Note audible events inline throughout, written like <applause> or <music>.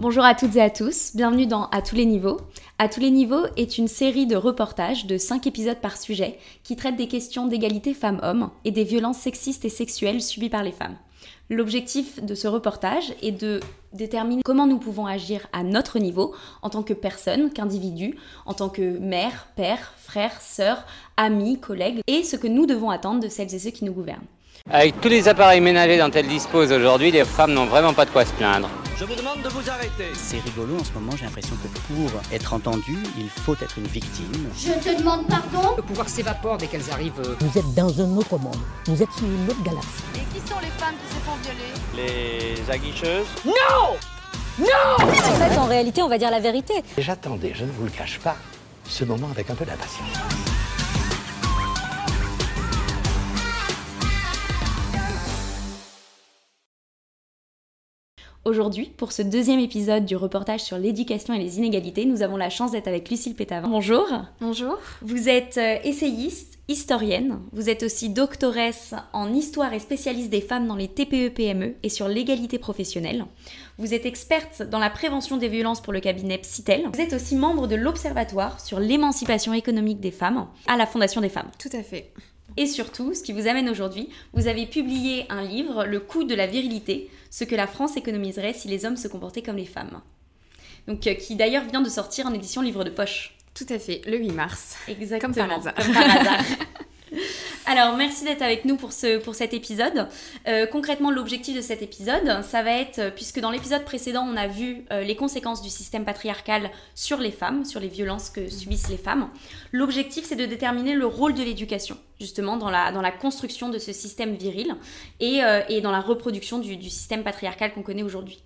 Bonjour à toutes et à tous, bienvenue dans À tous les niveaux. À tous les niveaux est une série de reportages de 5 épisodes par sujet qui traitent des questions d'égalité femmes-hommes et des violences sexistes et sexuelles subies par les femmes. L'objectif de ce reportage est de déterminer comment nous pouvons agir à notre niveau en tant que personne, qu'individu, en tant que mère, père, frère, sœur, amis, collègues, et ce que nous devons attendre de celles et ceux qui nous gouvernent. Avec tous les appareils ménagers dont elles disposent aujourd'hui, les femmes n'ont vraiment pas de quoi se plaindre. Je vous demande de vous arrêter. C'est rigolo en ce moment, j'ai l'impression que pour être entendu, il faut être une victime. Je te demande pardon? Le pouvoir s'évapore dès qu'elles arrivent. Vous êtes dans un autre monde. Vous êtes sur une autre galaxie. Et qui sont les femmes qui se font violer? Les aguicheuses En fait, en réalité, on va dire la vérité. J'attendais, je ne vous le cache pas, ce moment avec un peu d'impatience. Aujourd'hui, pour ce deuxième épisode du reportage sur l'éducation et les inégalités, nous avons la chance d'être avec Lucille Pétavin. Bonjour. Bonjour. Vous êtes euh, essayiste, historienne, vous êtes aussi doctoresse en histoire et spécialiste des femmes dans les TPE-PME E et sur l'égalité professionnelle. Vous êtes experte dans la prévention des violences pour le cabinet Psytel. Vous êtes aussi membre de l'Observatoire sur l'émancipation économique des femmes à la Fondation des femmes. Tout à fait. Et surtout, ce qui vous amène aujourd'hui, vous avez publié un livre, Le coût de la virilité, ce que la France économiserait si les hommes se comportaient comme les femmes. Donc, euh, qui d'ailleurs vient de sortir en édition livre de poche. Tout à fait, le 8 mars. Exactement. Comme par hasard. Comme par hasard. <laughs> Alors, merci d'être avec nous pour, ce, pour cet épisode. Euh, concrètement, l'objectif de cet épisode, ça va être, euh, puisque dans l'épisode précédent, on a vu euh, les conséquences du système patriarcal sur les femmes, sur les violences que subissent les femmes, l'objectif, c'est de déterminer le rôle de l'éducation, justement, dans la, dans la construction de ce système viril et, euh, et dans la reproduction du, du système patriarcal qu'on connaît aujourd'hui.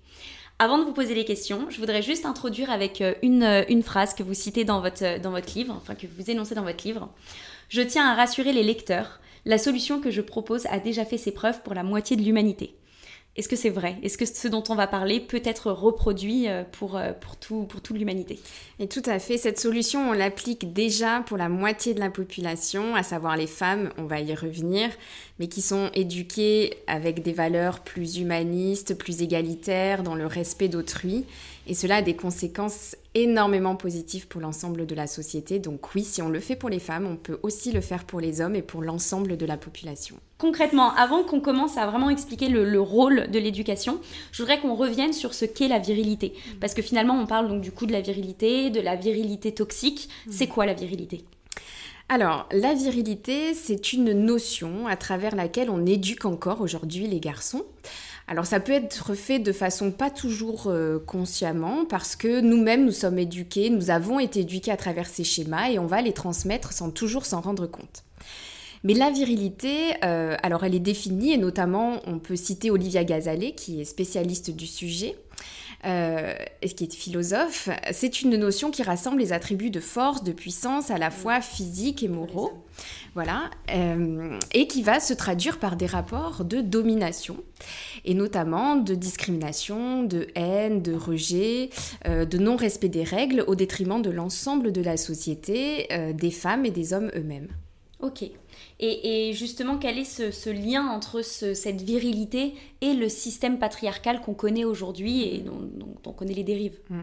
Avant de vous poser les questions, je voudrais juste introduire avec une, une phrase que vous citez dans votre, dans votre livre, enfin que vous énoncez dans votre livre. Je tiens à rassurer les lecteurs, la solution que je propose a déjà fait ses preuves pour la moitié de l'humanité. Est-ce que c'est vrai? Est-ce que ce dont on va parler peut être reproduit euh, pour, euh, pour, tout, pour toute l'humanité? Et tout à fait, cette solution, on l'applique déjà pour la moitié de la population, à savoir les femmes, on va y revenir, mais qui sont éduquées avec des valeurs plus humanistes, plus égalitaires, dans le respect d'autrui. Et cela a des conséquences énormément positives pour l'ensemble de la société. Donc oui, si on le fait pour les femmes, on peut aussi le faire pour les hommes et pour l'ensemble de la population. Concrètement, avant qu'on commence à vraiment expliquer le, le rôle de l'éducation, je voudrais qu'on revienne sur ce qu'est la virilité. Parce que finalement, on parle donc du coup de la virilité, de la virilité toxique. C'est quoi la virilité? Alors, la virilité, c'est une notion à travers laquelle on éduque encore aujourd'hui les garçons. Alors ça peut être fait de façon pas toujours euh, consciemment parce que nous-mêmes nous sommes éduqués, nous avons été éduqués à travers ces schémas et on va les transmettre sans toujours s'en rendre compte. Mais la virilité, euh, alors elle est définie et notamment on peut citer Olivia Gazalet qui est spécialiste du sujet. Euh, qui est philosophe, c'est une notion qui rassemble les attributs de force, de puissance, à la fois physiques et moraux, voilà, euh, et qui va se traduire par des rapports de domination, et notamment de discrimination, de haine, de rejet, euh, de non-respect des règles, au détriment de l'ensemble de la société, euh, des femmes et des hommes eux-mêmes. Ok. Et, et, justement, quel est ce, ce lien entre ce, cette virilité et le système patriarcal qu'on connaît aujourd'hui et dont, dont, on connaît les dérives? Mmh.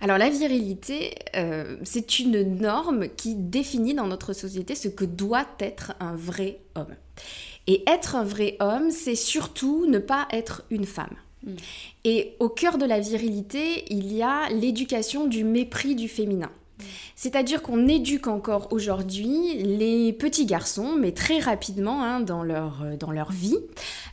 Alors la virilité, euh, c'est une norme qui définit dans notre société ce que doit être un vrai homme. Et être un vrai homme, c'est surtout ne pas être une femme. Mmh. Et au cœur de la virilité, il y a l'éducation du mépris du féminin. C'est-à-dire qu'on éduque encore aujourd'hui les petits garçons, mais très rapidement hein, dans, leur, dans leur vie,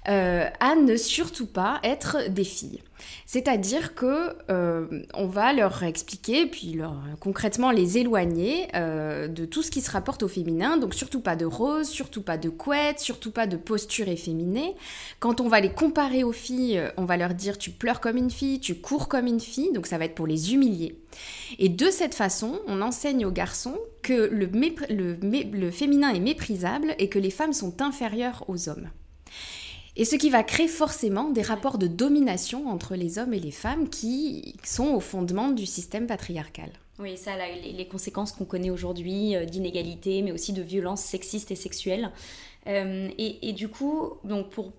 euh, à ne surtout pas être des filles. C'est-à-dire que euh, on va leur expliquer, puis leur, concrètement les éloigner euh, de tout ce qui se rapporte au féminin. Donc surtout pas de rose, surtout pas de couette, surtout pas de posture efféminée. Quand on va les comparer aux filles, on va leur dire tu pleures comme une fille, tu cours comme une fille. Donc ça va être pour les humilier. Et de cette façon, on enseigne aux garçons que le, féminin est méprisable et que les femmes sont inférieures aux hommes. Et ce qui va créer forcément des rapports de domination entre les hommes et les femmes qui sont au fondement du système patriarcal. Oui, ça, les, conséquences qu'on connaît aujourd'hui d'inégalité, mais aussi de violences sexistes et sexuelles. Euh, et, du coup,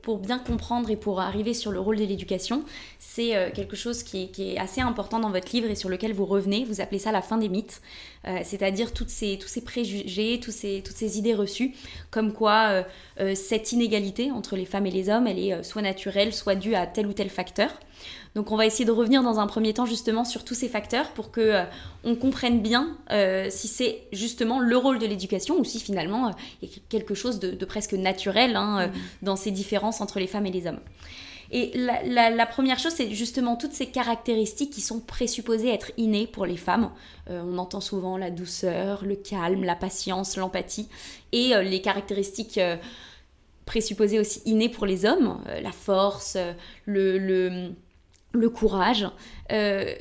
pour, bien comprendre et pour arriver sur le rôle de l'éducation, c'est euh, quelque chose qui est, assez important dans votre livre et sur lequel vous revenez. Vous appelez ça la fin des mythes, euh, c'est-à-dire tous ces préjugés, toutes ces idées reçues, comme quoi cette inégalité entre les femmes et les hommes, elle est soit naturelle, soit due à tel ou tel facteur. Donc on va essayer de revenir dans un premier temps justement sur tous ces facteurs pour que euh, on comprenne bien euh, si c'est justement le rôle de l'éducation ou si finalement euh, il y a quelque chose de, presque naturel hein, mm. dans ces différences entre les femmes et les hommes. Et la, première chose, c'est justement toutes ces caractéristiques qui sont présupposées être innées pour les femmes. on entend souvent la douceur, le calme, la patience, l'empathie, et les caractéristiques présupposées aussi innées pour les hommes, la force, le le courage. Euh,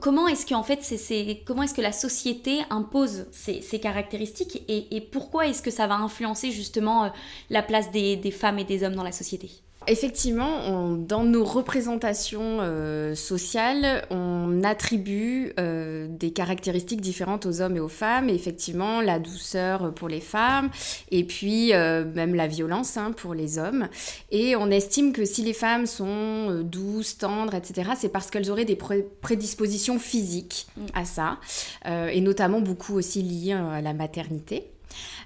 comment est-ce que fait, c'est, comment est-ce que la société impose ces, caractéristiques et, pourquoi est-ce que ça va influencer justement euh, la place des femmes et des hommes dans la société? Effectivement, dans nos représentations euh, sociales, on attribue euh, des caractéristiques différentes aux hommes et aux femmes. effectivement, la douceur pour les femmes, et puis euh, même la violence hein, pour les hommes. Et on estime que si les femmes sont douces, tendres, etc., c'est parce qu'elles auraient des prédispositions physiques mm. à ça, et notamment beaucoup aussi liées à la maternité.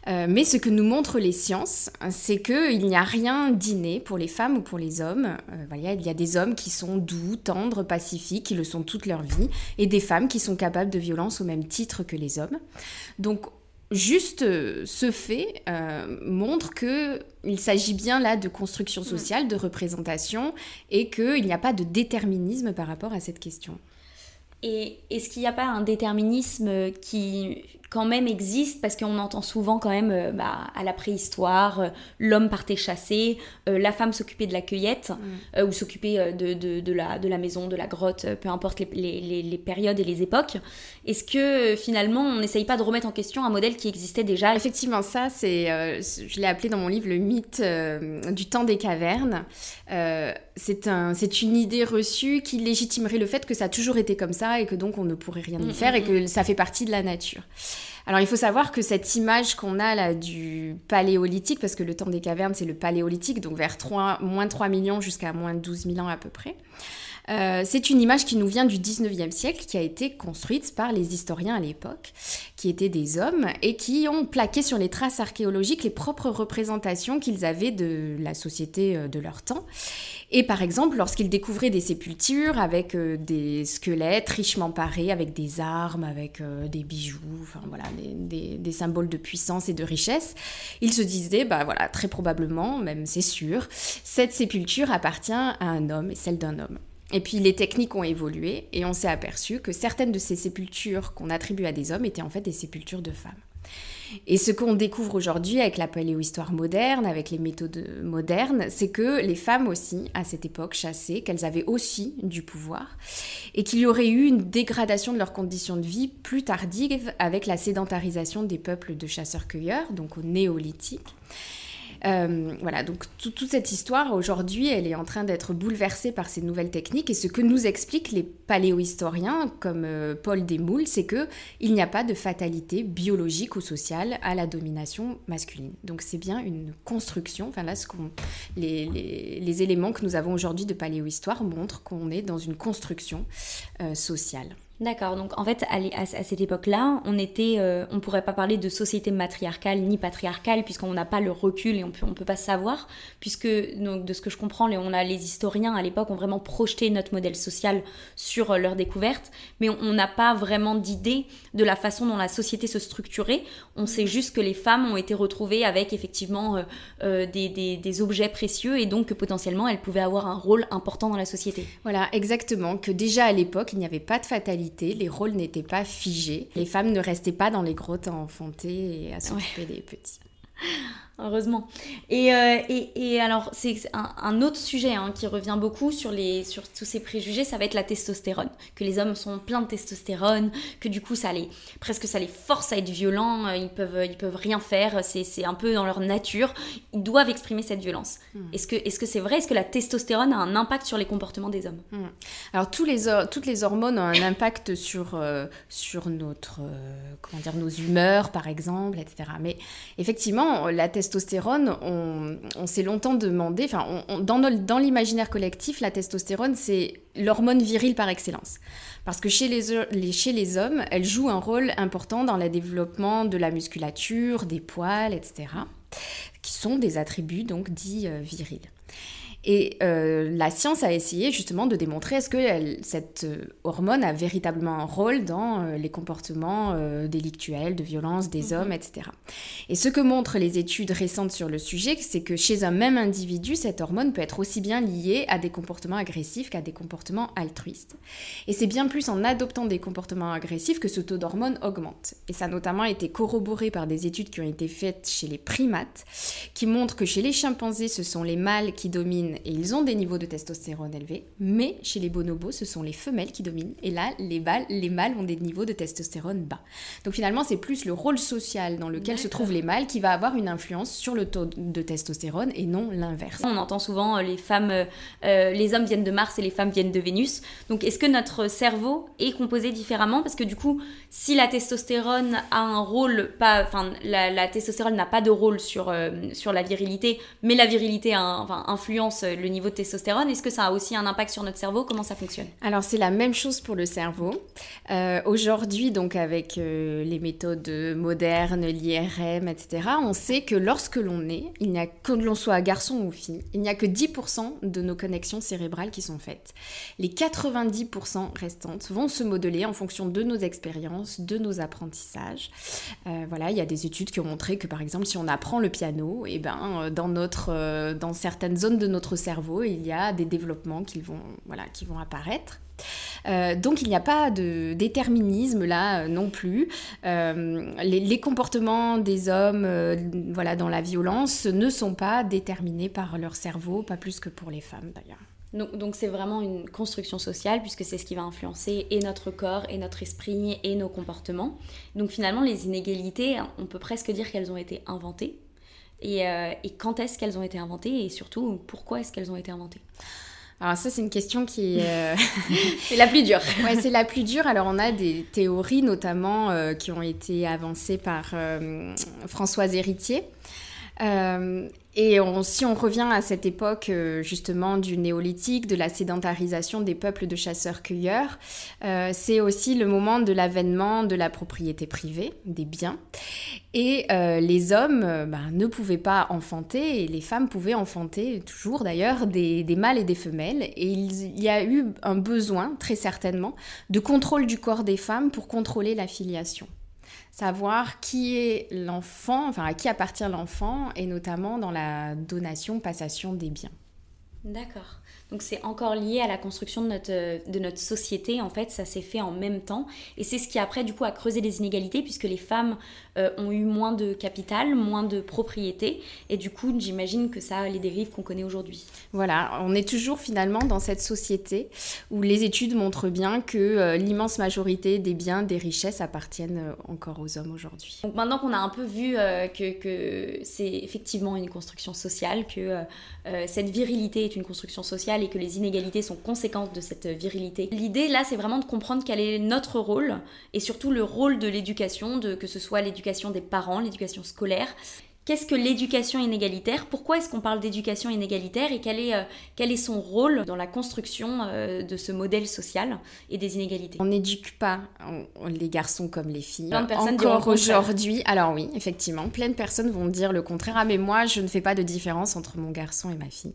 Euh, mais ce que nous montrent les sciences, c'est qu'il n'y a rien d'inné pour les femmes ou pour les hommes. Euh, il y a des hommes qui sont doux, tendres, pacifiques, qui le sont toute leur vie, et des femmes qui sont capables de violence au même titre que les hommes. Donc, juste euh, ce fait montre qu'il s'agit bien là de construction sociale, de représentation, et qu'il n'y a pas de déterminisme par rapport à cette question. Et est-ce qu'il n'y a pas un déterminisme qui quand même existe? Parce qu'on entend souvent quand même euh, bah, à la préhistoire, euh, l'homme partait chasser, euh, la femme s'occupait de la cueillette mm. ou s'occupait de, de, de, la, de la maison, de la grotte, peu importe les, les, les, périodes et les époques. Est-ce que finalement on n'essaye pas de remettre en question un modèle qui existait déjà? Effectivement, ça, c'est, je l'ai appelé dans mon livre le mythe du temps des cavernes. C'est, un, c'est une idée reçue qui légitimerait le fait que ça a toujours été comme ça et que donc on ne pourrait rien y mm, faire mm, et que ça fait partie de la nature. Alors il faut savoir que cette image qu'on a là du paléolithique, parce que le temps des cavernes c'est le paléolithique, donc vers 3, moins 3 millions jusqu'à moins 12 000 ans à peu près, euh, c'est une image qui nous vient du 19e siècle, qui a été construite par les historiens à l'époque, qui étaient des hommes, et qui ont plaqué sur les traces archéologiques les propres représentations qu'ils avaient de la société euh, de leur temps. Et par exemple, lorsqu'ils découvraient des sépultures avec euh, des squelettes richement parés, avec des armes, avec des bijoux, enfin voilà, des, des, symboles de puissance et de richesse, ils se disaient, bah voilà, très probablement, même c'est sûr, cette sépulture appartient à un homme et celle d'un homme. Et puis les techniques ont évolué et on s'est aperçu que certaines de ces sépultures qu'on attribue à des hommes étaient en fait des sépultures de femmes. Et ce qu'on découvre aujourd'hui avec la paléohistoire moderne, avec les méthodes modernes, c'est que les femmes aussi, à cette époque, chassaient, qu'elles avaient aussi du pouvoir, et qu'il y aurait eu une dégradation de leurs conditions de vie plus tardive avec la sédentarisation des peuples de chasseurs-cueilleurs, donc au néolithique. Euh, voilà, donc toute cette histoire aujourd'hui, elle est en train d'être bouleversée par ces nouvelles techniques et ce que nous expliquent les paléohistoriens comme euh, Paul Desmoules, c'est que il n'y a pas de fatalité biologique ou sociale à la domination masculine. Donc c'est bien une construction. Enfin là, ce les, les, éléments que nous avons aujourd'hui de paléohistoire montrent qu'on est dans une construction euh, sociale. D'accord, donc en fait, à, cette époque-là, on était, euh, on pourrait pas parler de société matriarcale ni patriarcale, puisqu'on n'a pas le recul et on peut, on peut pas savoir, puisque donc, de ce que je comprends, on a les historiens à l'époque ont vraiment projeté notre modèle social sur euh, leur découverte, mais on n'a pas vraiment d'idée de la façon dont la société se structurait. On sait juste que les femmes ont été retrouvées avec effectivement euh, des, des, des, objets précieux et donc que potentiellement elles pouvaient avoir un rôle important dans la société. Voilà, exactement, que déjà à l'époque, il n'y avait pas de fatalité les rôles n'étaient pas figés, les femmes ne restaient pas dans les grottes à enfanter et à s'occuper des petits. Heureusement. Et, euh, et, et, alors, c'est un, un, autre sujet hein, qui revient beaucoup sur, les, sur tous ces préjugés, ça va être la testostérone. Que les hommes sont pleins de testostérone, que du coup, ça les, presque ça les force à être violents, euh, ils peuvent, ils peuvent rien faire, c'est un peu dans leur nature, ils doivent exprimer cette violence. Hmm. Est-ce que c'est -ce c'est vrai? Est-ce que la testostérone a un impact sur les comportements des hommes? Hmm. Alors, tous les, toutes les hormones ont un impact sur, euh, sur notre, comment dire, nos humeurs, par exemple, etc. Mais effectivement, la testostérone testostérone, on, s'est longtemps demandé, dans, l'imaginaire collectif, la testostérone, c'est l'hormone virile par excellence. Parce que chez les, chez les hommes, elle joue un rôle important dans le développement de la musculature, des poils, etc., qui sont des attributs donc dits euh, virils. Et euh, la science a essayé justement de démontrer est-ce que cette euh, hormone a véritablement un rôle dans euh, les comportements délictuels, de violence des mhm. hommes, etc. Et ce que montrent les études récentes sur le sujet, c'est que chez un même individu, cette hormone peut être aussi bien liée à des comportements agressifs qu'à des comportements altruistes. Et c'est bien plus en adoptant des comportements agressifs que ce taux d'hormone augmente. Et ça a notamment été corroboré par des études qui ont été faites chez les primates, qui montrent que chez les chimpanzés, ce sont les mâles qui dominent et ils ont des niveaux de testostérone élevés, mais chez les bonobos, ce sont les femelles qui dominent, et là, les, les mâles ont des niveaux de testostérone bas. Donc finalement, c'est plus le rôle social dans lequel se trouvent les mâles qui va avoir une influence sur le taux de testostérone et non l'inverse. On entend souvent euh, les femmes, euh, euh, les hommes viennent de Mars et les femmes viennent de Vénus. Donc est-ce que notre cerveau est composé différemment? Parce que du coup, si la testostérone a un rôle, pas, enfin la, testostérone n'a pas de rôle sur, sur la virilité, mais la virilité a enfin, influence le niveau de testostérone. Est-ce que ça a aussi un impact sur notre cerveau? Comment ça fonctionne? Alors c'est la même chose pour le cerveau. Euh, aujourd'hui, donc avec euh, les méthodes modernes, l'IRM, etc., on sait que lorsque l'on est, il n'y a que l'on soit garçon ou fille, il n'y a que 10% de nos connexions cérébrales qui sont faites. Les 90% restantes vont se modeler en fonction de nos expériences, de nos apprentissages. voilà, il y a des études qui ont montré que par exemple, si on apprend le piano, et eh ben dans notre, dans certaines zones de notre cerveau, il y a des développements qui vont, voilà, qui vont apparaître. Euh, donc il n'y a pas de déterminisme là euh, non plus. Euh, les, comportements des hommes voilà, dans la violence ne sont pas déterminés par leur cerveau, pas plus que pour les femmes d'ailleurs. Donc c'est vraiment une construction sociale puisque c'est ce qui va influencer et notre corps et notre esprit et nos comportements. Donc finalement les inégalités, on peut presque dire qu'elles ont été inventées euh, et, quand est-ce qu'elles ont été inventées et surtout pourquoi est-ce qu'elles ont été inventées? Alors ça, c'est une question qui est... Euh, <laughs> c'est la plus dure. <laughs> ouais, c'est la plus dure. Alors on a des théories notamment euh, qui ont été avancées par Françoise Héritier. Et si on revient à cette époque euh, justement du néolithique, de la sédentarisation des peuples de chasseurs-cueilleurs, euh, c'est aussi le moment de l'avènement de la propriété privée, des biens. Et euh, les hommes bah, ne pouvaient pas enfanter, et les femmes pouvaient enfanter toujours d'ailleurs des, des, mâles et des femelles. Et il y a eu un besoin, très certainement, de contrôle du corps des femmes pour contrôler la filiation savoir qui est l'enfant, enfin à qui appartient l'enfant, et notamment dans la donation, passation des biens. D'accord. Donc c'est encore lié à la construction de notre, euh, de notre société, en fait, ça s'est fait en même temps. Et c'est ce qui après, du coup, a creusé les inégalités, puisque les femmes euh, ont eu moins de capital, moins de propriété, et du coup, j'imagine que ça a les dérives qu'on connaît aujourd'hui. Voilà, on est toujours finalement dans cette société où les études montrent bien que euh, l'immense majorité des biens, des richesses appartiennent encore aux hommes aujourd'hui. Donc maintenant qu'on a un peu vu que, que c'est effectivement une construction sociale, que cette virilité est une construction sociale, et que les inégalités sont conséquentes de cette virilité. L'idée là, c'est vraiment de comprendre quel est notre rôle et surtout le rôle de l'éducation, de que ce soit l'éducation des parents, l'éducation scolaire Qu'est-ce que l'éducation inégalitaire? Pourquoi est-ce qu'on parle d'éducation inégalitaire et quel est, euh, quel est son rôle dans la construction euh, de ce modèle social et des inégalités? On n'éduque pas les garçons comme les filles. Plein de personnes Encore aujourd'hui, alors oui, effectivement, plein de personnes vont dire le contraire. Ah mais moi, je ne fais pas de différence entre mon garçon et ma fille.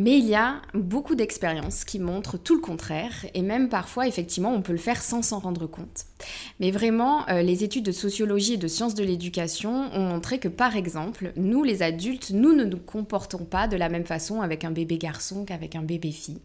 Mais il y a beaucoup d'expériences qui montrent tout le contraire, et même parfois, effectivement, on peut le faire sans s'en rendre compte. Mais vraiment, euh, les études de sociologie et de sciences de l'éducation ont montré que, par exemple, nous, les adultes, nous ne nous comportons pas de la même façon avec un bébé garçon qu'avec un bébé fille.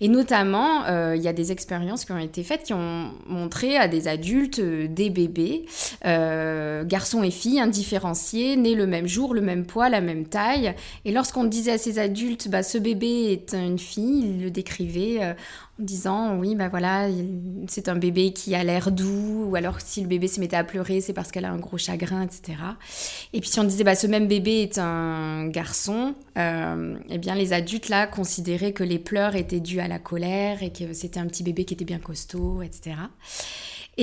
Et notamment, euh, il y a des expériences qui ont été faites qui ont montré à des adultes euh, des bébés, euh, garçons et filles, indifférenciés, nés le même jour, le même poids, la même taille. Et lorsqu'on disait à ces adultes, bah, ce bébé est une fille, ils le décrivaient disant oui ben voilà c'est un bébé qui a l'air doux ou alors si le bébé se mettait à pleurer c'est parce qu'elle a un gros chagrin etc et puis si on disait bah ce même bébé est un garçon eh bien les adultes là considéraient que les pleurs étaient dus à la colère et que c'était un petit bébé qui était bien costaud etc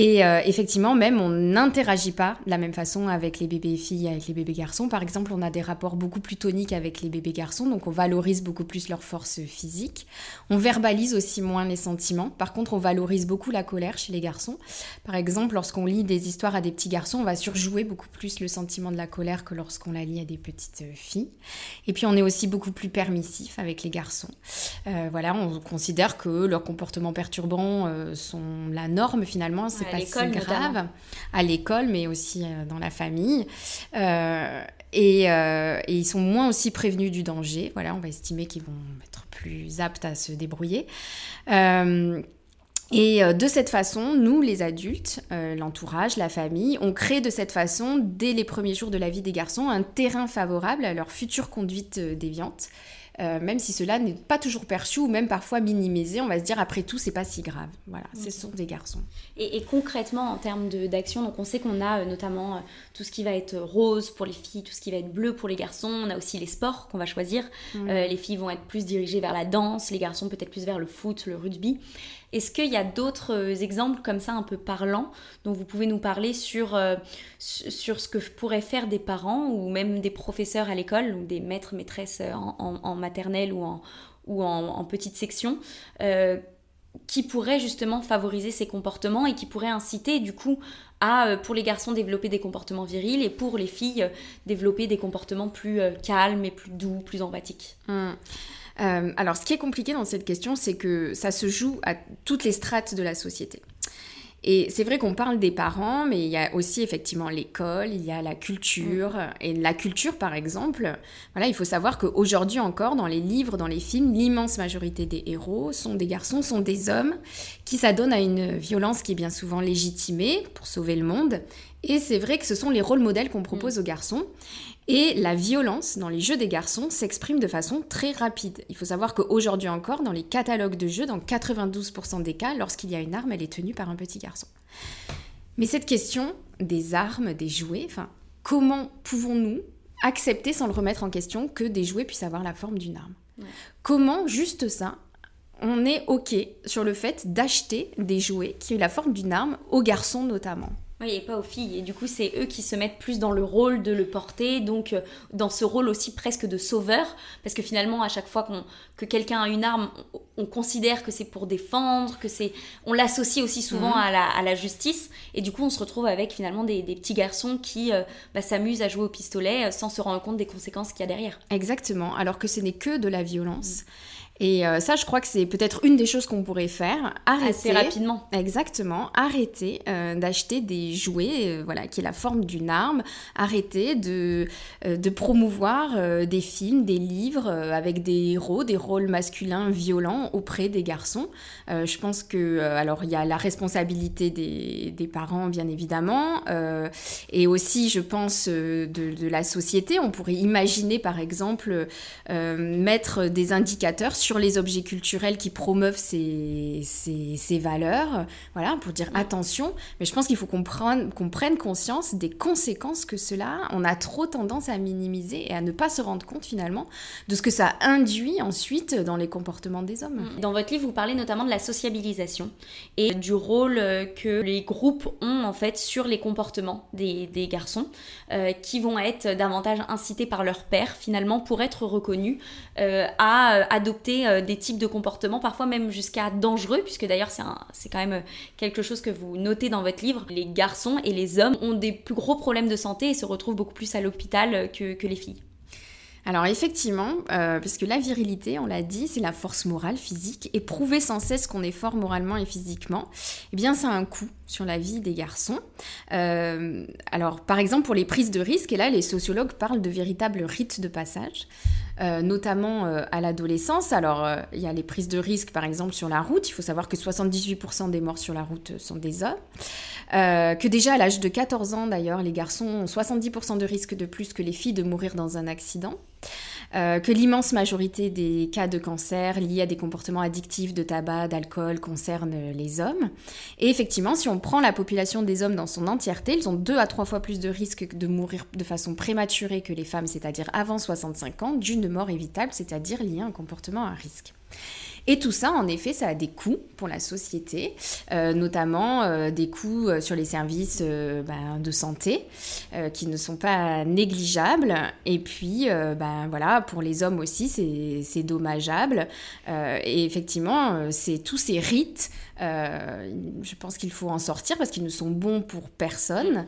et euh, effectivement, même, on n'interagit pas de la même façon avec les bébés filles avec les bébés garçons. Par exemple, on a des rapports beaucoup plus toniques avec les bébés garçons, donc on valorise beaucoup plus leur force physique. On verbalise aussi moins les sentiments. Par contre, on valorise beaucoup la colère chez les garçons. Par exemple, lorsqu'on lit des histoires à des petits garçons, on va surjouer beaucoup plus le sentiment de la colère que lorsqu'on la lit à des petites filles. Et puis, on est aussi beaucoup plus permissif avec les garçons. Euh, voilà, on considère que leurs comportements perturbants euh, sont la norme finalement. Pas si grave à l'école, mais aussi euh, dans la famille. Euh, et, euh, et, ils sont moins aussi prévenus du danger. Voilà, on va estimer qu'ils vont être plus aptes à se débrouiller. Et de cette façon, nous, les adultes, l'entourage, la famille, on crée de cette façon, dès les premiers jours de la vie des garçons, un terrain favorable à leur future conduite déviante. Euh, même si cela n'est pas toujours perçu ou même parfois minimisé, on va se dire après tout, c'est pas si grave. Voilà, ce sont des garçons. Et, concrètement, en termes d'action, donc on sait qu'on a euh, notamment euh, tout ce qui va être rose pour les filles, tout ce qui va être bleu pour les garçons. On a aussi les sports qu'on va choisir. Mm. les filles vont être plus dirigées vers la danse, les garçons peut-être plus vers le foot, le rugby. Est-ce qu'il y a d'autres euh, exemples comme ça un peu parlants dont vous pouvez nous parler sur, euh, ce que pourraient faire des parents ou même des professeurs à l'école ou des maîtres, maîtresses en, maternelle ou en, ou en, petite section euh, qui pourraient justement favoriser ces comportements et qui pourraient inciter du coup à, pour les garçons, développer des comportements virils et pour les filles, développer des comportements plus calmes et plus doux, plus empathiques? Mmh. Euh, alors, ce qui est compliqué dans cette question, c'est que ça se joue à toutes les strates de la société. Et c'est vrai qu'on parle des parents, mais il y a aussi effectivement l'école, il y a la culture. Mm. Et la culture, par exemple, voilà, il faut savoir qu'aujourd'hui encore, dans les livres, dans les films, l'immense majorité des héros sont des garçons, sont des hommes qui s'adonnent à une violence qui est bien souvent légitimée pour sauver le monde. Et c'est vrai que ce sont les rôles modèles qu'on propose mm. aux garçons. Et la violence dans les jeux des garçons s'exprime de façon très rapide. Il faut savoir qu'aujourd'hui encore, dans les catalogues de jeux, dans 92% des cas, lorsqu'il y a une arme, elle est tenue par un petit garçon. Mais cette question des armes, des jouets, enfin, comment pouvons-nous accepter sans le remettre en question que des jouets puissent avoir la forme d'une arme? Comment, juste ça, on est OK sur le fait d'acheter des jouets qui ont la forme d'une arme, aux garçons notamment? Oui, et pas aux filles. Et du coup, c'est eux qui se mettent plus dans le rôle de le porter, donc euh, dans ce rôle aussi presque de sauveur, parce que finalement, à chaque fois que quelqu'un a une arme, on, considère que c'est pour défendre, que c'est, on l'associe aussi souvent mhm. à, la, justice, et du coup, on se retrouve avec finalement des, petits garçons qui euh, bah, s'amusent à jouer au pistolet euh, sans se rendre compte des conséquences qu'il y a derrière. Exactement, alors que ce n'est que de la violence. Mhm. Et euh, ça, je crois que c'est peut-être une des choses qu'on pourrait faire. Arrêter, Assez rapidement. Exactement. Arrêter euh, d'acheter des jouets, euh, voilà, qui est la forme d'une arme. Arrêter de, de promouvoir des films, des livres avec des héros, des rôles masculins violents auprès des garçons. je pense que, alors, il y a la responsabilité des, des parents, bien évidemment, et aussi, je pense, de, de, la société. On pourrait imaginer, par exemple, mettre des indicateurs sur sur les objets culturels qui promeuvent ces, ces, valeurs, voilà, pour dire attention. Mais je pense qu'il faut qu'on prenne, qu'on prenne conscience des conséquences que cela, on a trop tendance à minimiser et à ne pas se rendre compte finalement de ce que ça induit ensuite dans les comportements des hommes. Mm. Dans votre livre, vous parlez notamment de la sociabilisation et du rôle que les groupes ont en fait sur les comportements des, des garçons euh, qui vont être davantage incités par leur père finalement pour être reconnus euh, à adopter euh, des types de comportements, parfois même jusqu'à dangereux, puisque d'ailleurs c'est quand même euh, quelque chose que vous notez dans votre livre. Les garçons et les hommes ont des plus gros problèmes de santé et se retrouvent beaucoup plus à l'hôpital euh, que, les filles. Alors effectivement, parce que la virilité, on l'a dit, c'est la force morale, physique, et prouver sans cesse qu'on est fort moralement et physiquement, eh bien ça a un coût sur la vie des garçons. alors par exemple pour les prises de risques, et là les sociologues parlent de véritables rites de passage. Notamment à l'adolescence. Alors, il y a les prises de risques, par exemple, sur la route. Il faut savoir que 78% des morts sur la route sont des hommes. que déjà à l'âge de 14 ans, d'ailleurs, les garçons ont 70% de risque de plus que les filles de mourir dans un accident. Euh, que l'immense majorité des cas de cancer liés à des comportements addictifs de tabac, d'alcool concernent les hommes. Et effectivement, si on prend la population des hommes dans son entièreté, ils ont deux à trois fois plus de risques de mourir de façon prématurée que les femmes, c'est-à-dire avant 65 ans, d'une mort évitable, c'est-à-dire liée à un comportement à risque. Et tout ça, en effet, ça a des coûts pour la société, euh, notamment euh, des coûts euh, sur les services ben, de santé qui ne sont pas négligeables. Et puis, ben, voilà, pour les hommes aussi, c'est dommageable. et effectivement, c'est tous ces rites euh, je pense qu'il faut en sortir parce qu'ils ne sont bons pour personne.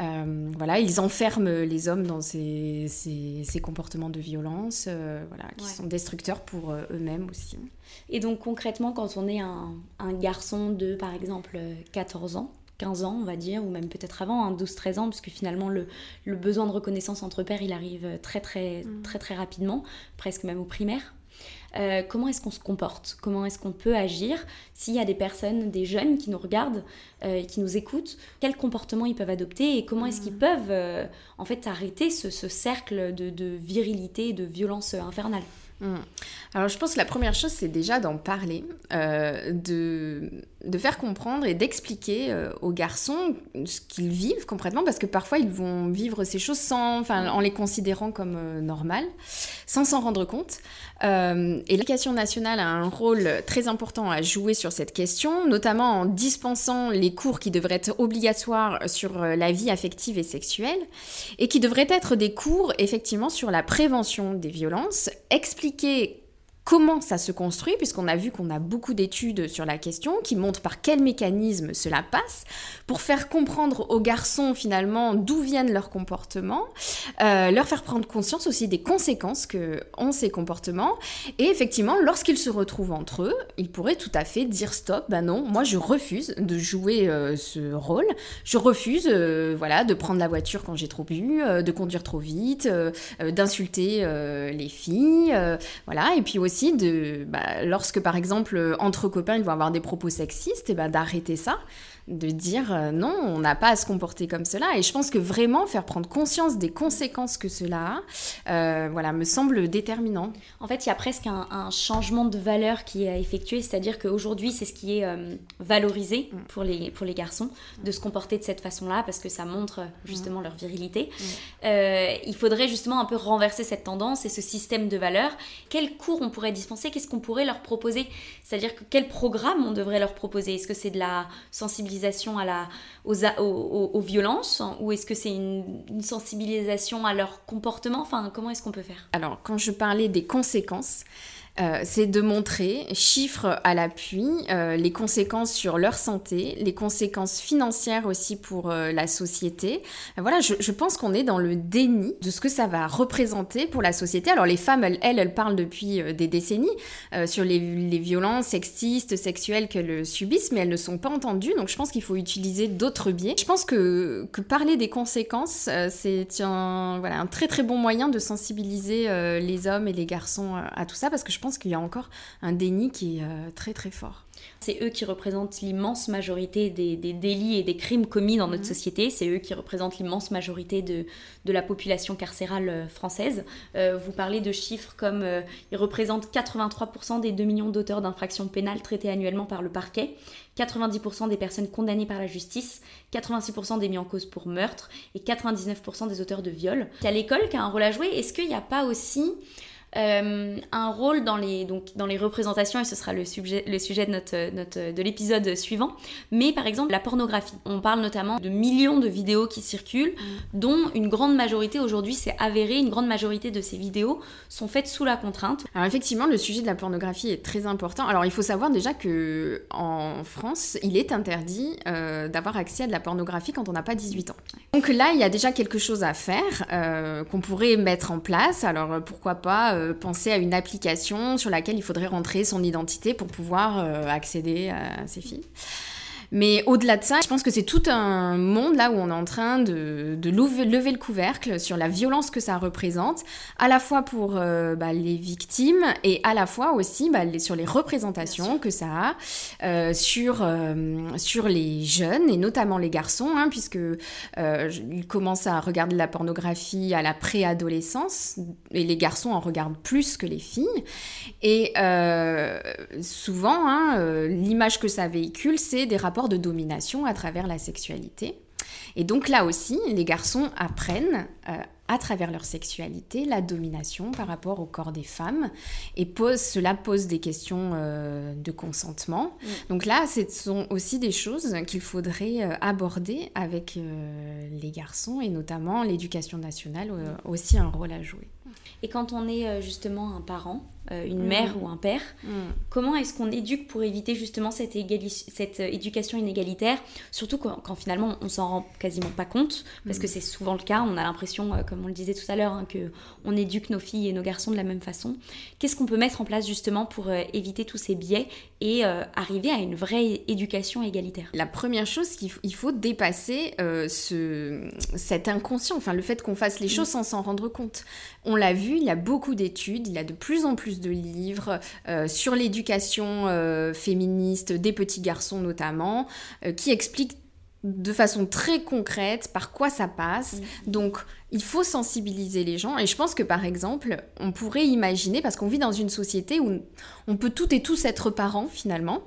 Euh, voilà, ils enferment les hommes dans ces, ces, comportements de violence, euh, voilà, qui sont destructeurs pour eux-mêmes aussi. Et donc concrètement, quand on est un, un, garçon de, par exemple, 14 ans, 15 ans, on va dire, ou même peut-être avant, 12-13 ans, puisque finalement le, le, besoin de reconnaissance entre pairs, il arrive très très mm. très très rapidement, presque même au primaire. Euh, comment est-ce qu'on se comporte, comment est-ce qu'on peut agir? S'il y a des personnes, des jeunes qui nous regardent euh, et qui nous écoutent, quel comportement ils peuvent adopter et comment est-ce qu'ils mmh. peuvent euh, en fait arrêter ce, cercle de, de, virilité et de violence infernale? Mmh. Alors je pense que la première chose, c'est déjà d'en parler, de, de, faire comprendre et d'expliquer aux garçons ce qu'ils vivent concrètement, parce que parfois ils vont vivre ces choses sans, enfin, en les considérant comme normales, sans s'en rendre compte. Euh, et l'éducation nationale a un rôle très important à jouer sur cette question, notamment en dispensant les cours qui devraient être obligatoires sur euh, la vie affective et sexuelle, et qui devraient être des cours effectivement sur la prévention des violences, expliquer comment ça se construit, puisqu'on a vu qu'on a beaucoup d'études sur la question qui montrent par quel mécanisme cela passe, pour faire comprendre aux garçons finalement d'où viennent leurs comportements, euh, leur faire prendre conscience aussi des conséquences que ont ces comportements, et effectivement, lorsqu'ils se retrouvent entre eux, ils pourraient tout à fait dire stop, ben non, moi je refuse de jouer euh, ce rôle, je refuse euh, voilà, de prendre la voiture quand j'ai trop bu, de conduire trop vite, d'insulter les filles, voilà, et puis de, bah, lorsque par exemple entre copains ils vont avoir des propos sexistes, et bah, d'arrêter ça de dire euh, non, on n'a pas à se comporter comme cela. Et je pense que vraiment faire prendre conscience des conséquences que cela a, euh, voilà, me semble déterminant. En fait, il y a presque un, changement de valeur qui est effectué, c'est-à-dire qu'aujourd'hui, c'est ce qui est euh, valorisé mm. pour, les, pour les garçons, de se comporter de cette façon-là, parce que ça montre justement mm. leur virilité. Mm. il faudrait justement un peu renverser cette tendance et ce système de valeurs. Quels cours on pourrait dispenser? Qu'est-ce qu'on pourrait leur proposer? C'est-à-dire que quel programme on devrait leur proposer? Est-ce que c'est de la à la, aux, violences ou est-ce que c'est une, une, sensibilisation à leur comportement? Enfin, comment est-ce qu'on peut faire? Alors, quand je parlais des conséquences, euh, c'est de montrer, chiffres à l'appui, euh, les conséquences sur leur santé, les conséquences financières aussi pour euh, la société. voilà, je, pense qu'on est dans le déni de ce que ça va représenter pour la société. Alors les femmes, elles, elles, parlent depuis des décennies sur les, violences sexistes, sexuelles qu'elles subissent, mais elles ne sont pas entendues. Donc je pense qu'il faut utiliser d'autres biais. Je pense que, que parler des conséquences, c'est un, voilà, un très très bon moyen de sensibiliser les hommes et les garçons à tout ça, parce que pense qu'il y a encore un déni qui est euh, très très fort. C'est eux qui représentent l'immense majorité des, délits et des crimes commis dans notre mhm. société. C'est eux qui représentent l'immense majorité de, de, la population carcérale euh, française. Euh, vous parlez de chiffres comme ils représentent 83% des 2 millions d'auteurs d'infractions pénales traités annuellement par le parquet, 90% des personnes condamnées par la justice, 86% des mis en cause pour meurtre et 99% des auteurs de viol. Il y a l'école qui a un rôle à jouer. Est-ce qu'il n'y a pas aussi euh, un rôle dans les, donc, dans les représentations, et ce sera le sujet, le sujet de, notre, notre de l'épisode suivant, mais par exemple la pornographie. On parle notamment de millions de vidéos qui circulent, mm. dont une grande majorité aujourd'hui, c'est avéré, une grande majorité de ces vidéos sont faites sous la contrainte. Alors effectivement, le sujet de la pornographie est très important. Alors il faut savoir déjà que en France, il est interdit euh, d'avoir accès à de la pornographie quand on n'a pas 18 ans. Donc là, il y a déjà quelque chose à faire euh, qu'on pourrait mettre en place. Alors pourquoi pas euh, penser à une application sur laquelle il faudrait rentrer son identité pour pouvoir euh, accéder à ces films. Mais au-delà de ça, je pense que c'est tout un monde là où on est en train de, lever, le couvercle sur la violence que ça représente, à la fois pour euh, bah, les victimes et à la fois aussi bah, sur les représentations que ça a euh, sur, euh, sur les jeunes et notamment les garçons, hein, puisque ils commencent à regarder la pornographie à la préadolescence et les garçons en regardent plus que les filles. Et souvent, hein, l'image que ça véhicule, c'est des rapports de domination à travers la sexualité. Et donc là aussi, les garçons apprennent euh, à travers leur sexualité la domination par rapport au corps des femmes et pose, cela pose des questions euh, de consentement. Mm. Donc là, ce sont aussi des choses qu'il faudrait euh, aborder avec les garçons et notamment l'éducation nationale aussi un rôle à jouer. Et quand on est justement un parent, euh, une mère mm. ou un père. Mm. Comment est-ce qu'on éduque pour éviter justement cette, cette euh, éducation inégalitaire, surtout quand, finalement on s'en rend quasiment pas compte, parce que mm. c'est souvent le cas, on a l'impression, euh, comme on le disait tout à l'heure, hein, que on éduque nos filles et nos garçons de la même façon. Qu'est-ce qu'on peut mettre en place justement pour éviter tous ces biais et arriver à une vraie éducation égalitaire? La première chose, qu'il faut dépasser ce, cet inconscient, enfin le fait qu'on fasse les choses sans s'en rendre compte. On l'a vu, il y a beaucoup d'études, il y a de plus en plus de livres euh, sur l'éducation euh, féministe des petits garçons notamment, euh, qui expliquent de façon très concrète par quoi ça passe. Donc, il faut sensibiliser les gens. Et je pense que, par exemple, on pourrait imaginer, parce qu'on vit dans une société où on peut toutes et tous être parents, finalement,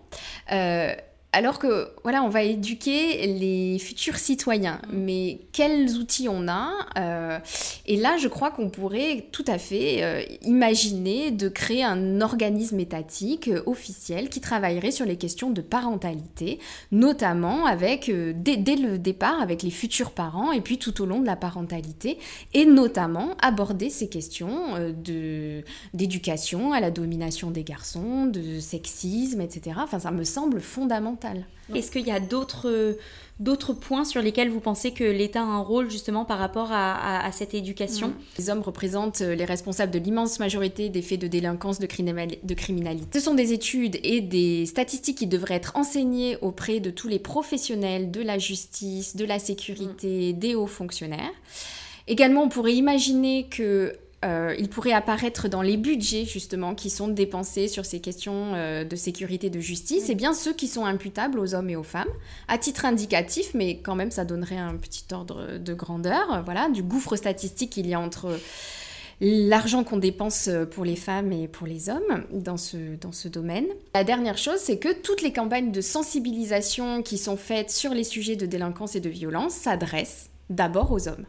alors que, voilà, on va éduquer les futurs citoyens. Mm. Mais quels outils on a euh, Et là, je crois qu'on pourrait tout à fait euh, imaginer de créer un organisme étatique euh, officiel qui travaillerait sur les questions de parentalité, notamment avec, dès, dès, le départ, avec les futurs parents, et puis tout au long de la parentalité, et notamment aborder ces questions de d'éducation à la domination des garçons, de sexisme, etc. Enfin, ça me semble fondamental. Est-ce qu'il y a d'autres d'autres points sur lesquels vous pensez que l'État a un rôle justement par rapport à, cette éducation Les hommes représentent euh, les responsables de l'immense majorité des faits de délinquance, de, de criminalité. Ce sont des études et des statistiques qui devraient être enseignées auprès de tous les professionnels de la justice, de la sécurité, mm. des hauts fonctionnaires. Également, on pourrait imaginer que euh, il pourrait apparaître dans les budgets justement qui sont dépensés sur ces questions euh, de sécurité de justice, et eh bien ceux qui sont imputables aux hommes et aux femmes, à titre indicatif, mais quand même ça donnerait un petit ordre de grandeur, voilà, du gouffre statistique qu'il y a entre l'argent qu'on dépense pour les femmes et pour les hommes dans ce, dans ce domaine. La dernière chose, c'est que toutes les campagnes de sensibilisation qui sont faites sur les sujets de délinquance et de violence s'adressent d'abord aux hommes.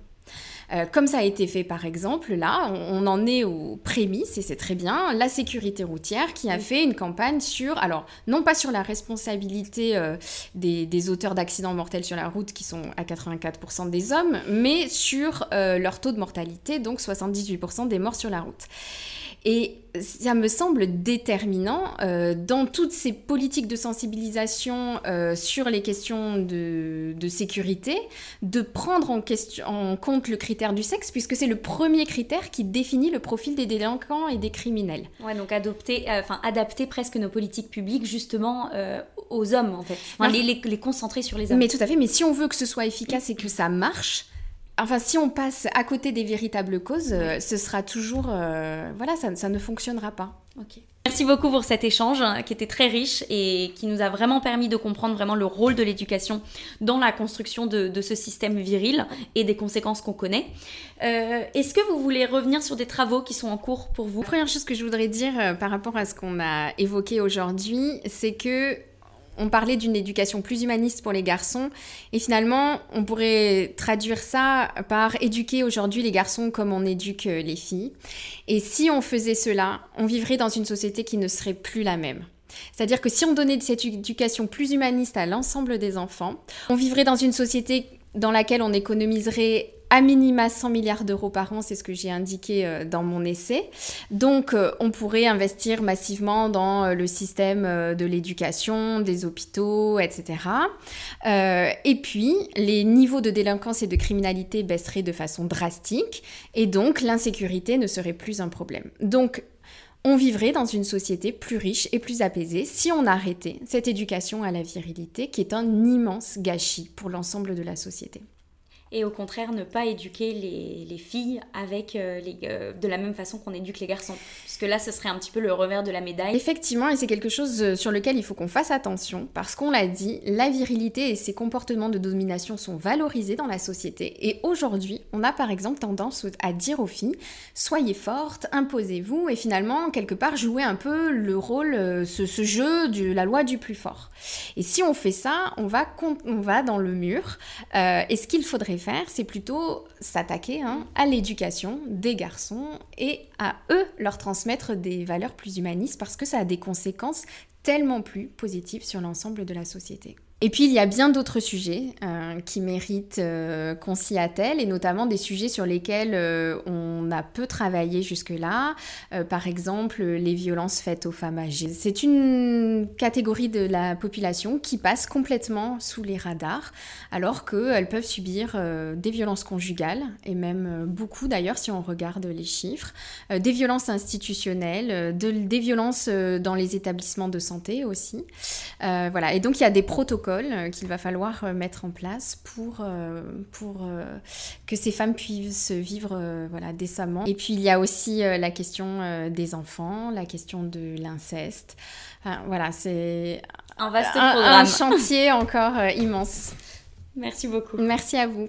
Euh, comme ça a été fait par exemple, là, on, en est aux prémices, et c'est très bien, la sécurité routière qui a fait une campagne sur, alors non pas sur la responsabilité euh, des, auteurs d'accidents mortels sur la route qui sont à 84% des hommes, mais sur euh, leur taux de mortalité, donc 78% des morts sur la route. Et ça me semble déterminant euh, dans toutes ces politiques de sensibilisation euh, sur les questions de, sécurité de prendre en, question, en compte le critère du sexe puisque c'est le premier critère qui définit le profil des délinquants et des criminels. Ouais, donc adopter, euh, enfin adapter presque nos politiques publiques justement aux hommes en fait, les, les, les concentrer sur les hommes. Mais tout à fait, mais si on veut que ce soit efficace et que ça marche, Enfin, si on passe à côté des véritables causes, euh, ce sera toujours... Euh, voilà, ça, ça, ne fonctionnera pas. Ok. Merci beaucoup pour cet échange hein, qui était très riche et qui nous a vraiment permis de comprendre vraiment le rôle de l'éducation dans la construction de, ce système viril et des conséquences qu'on connaît. Euh, est-ce que vous voulez revenir sur des travaux qui sont en cours pour vous? La première chose que je voudrais dire par rapport à ce qu'on a évoqué aujourd'hui, c'est que on parlait d'une éducation plus humaniste pour les garçons et finalement on pourrait traduire ça par éduquer aujourd'hui les garçons comme on éduque les filles. Et si on faisait cela, on vivrait dans une société qui ne serait plus la même. C'est-à-dire que si on donnait cette éducation plus humaniste à l'ensemble des enfants, on vivrait dans une société dans laquelle on économiserait à minima 100 milliards d'euros par an, c'est ce que j'ai indiqué euh, dans mon essai. Donc euh, on pourrait investir massivement dans euh, le système de l'éducation, des hôpitaux, etc. et puis les niveaux de délinquance et de criminalité baisseraient de façon drastique et donc l'insécurité ne serait plus un problème. Donc on vivrait dans une société plus riche et plus apaisée si on arrêtait cette éducation à la virilité qui est un immense gâchis pour l'ensemble de la société et au contraire ne pas éduquer les, filles avec euh, les, euh, de la même façon qu'on éduque les garçons. Parce que là, ce serait un petit peu le revers de la médaille. Effectivement, et c'est quelque chose euh, sur lequel il faut qu'on fasse attention, parce qu'on l'a dit, la virilité et ses comportements de domination sont valorisés dans la société. Et aujourd'hui, on a par exemple tendance à dire aux filles, soyez fortes, imposez-vous, et finalement, quelque part, jouer un peu le rôle, ce, jeu de la loi du plus fort. Et si on fait ça, on va, on va dans le mur. et ce qu'il faudrait c'est plutôt s'attaquer hein, à l'éducation des garçons et à eux leur transmettre des valeurs plus humanistes parce que ça a des conséquences tellement plus positives sur l'ensemble de la société. Et puis il y a bien d'autres sujets euh, qui méritent euh, qu'on s'y attelle, et notamment des sujets sur lesquels euh, on a peu travaillé jusque-là, par exemple les violences faites aux femmes âgées. C'est une catégorie de la population qui passe complètement sous les radars, alors qu'elles peuvent subir des violences conjugales, et même beaucoup d'ailleurs si on regarde les chiffres, des violences institutionnelles, des violences dans les établissements de santé aussi. voilà, et donc il y a des protocoles euh, qu'il va falloir euh, mettre en place pour, euh, pour que ces femmes puissent vivre voilà, décemment. Et puis il y a aussi la question des enfants, la question de l'inceste. voilà, c'est un vaste un chantier encore immense. <laughs> Merci beaucoup. Merci à vous.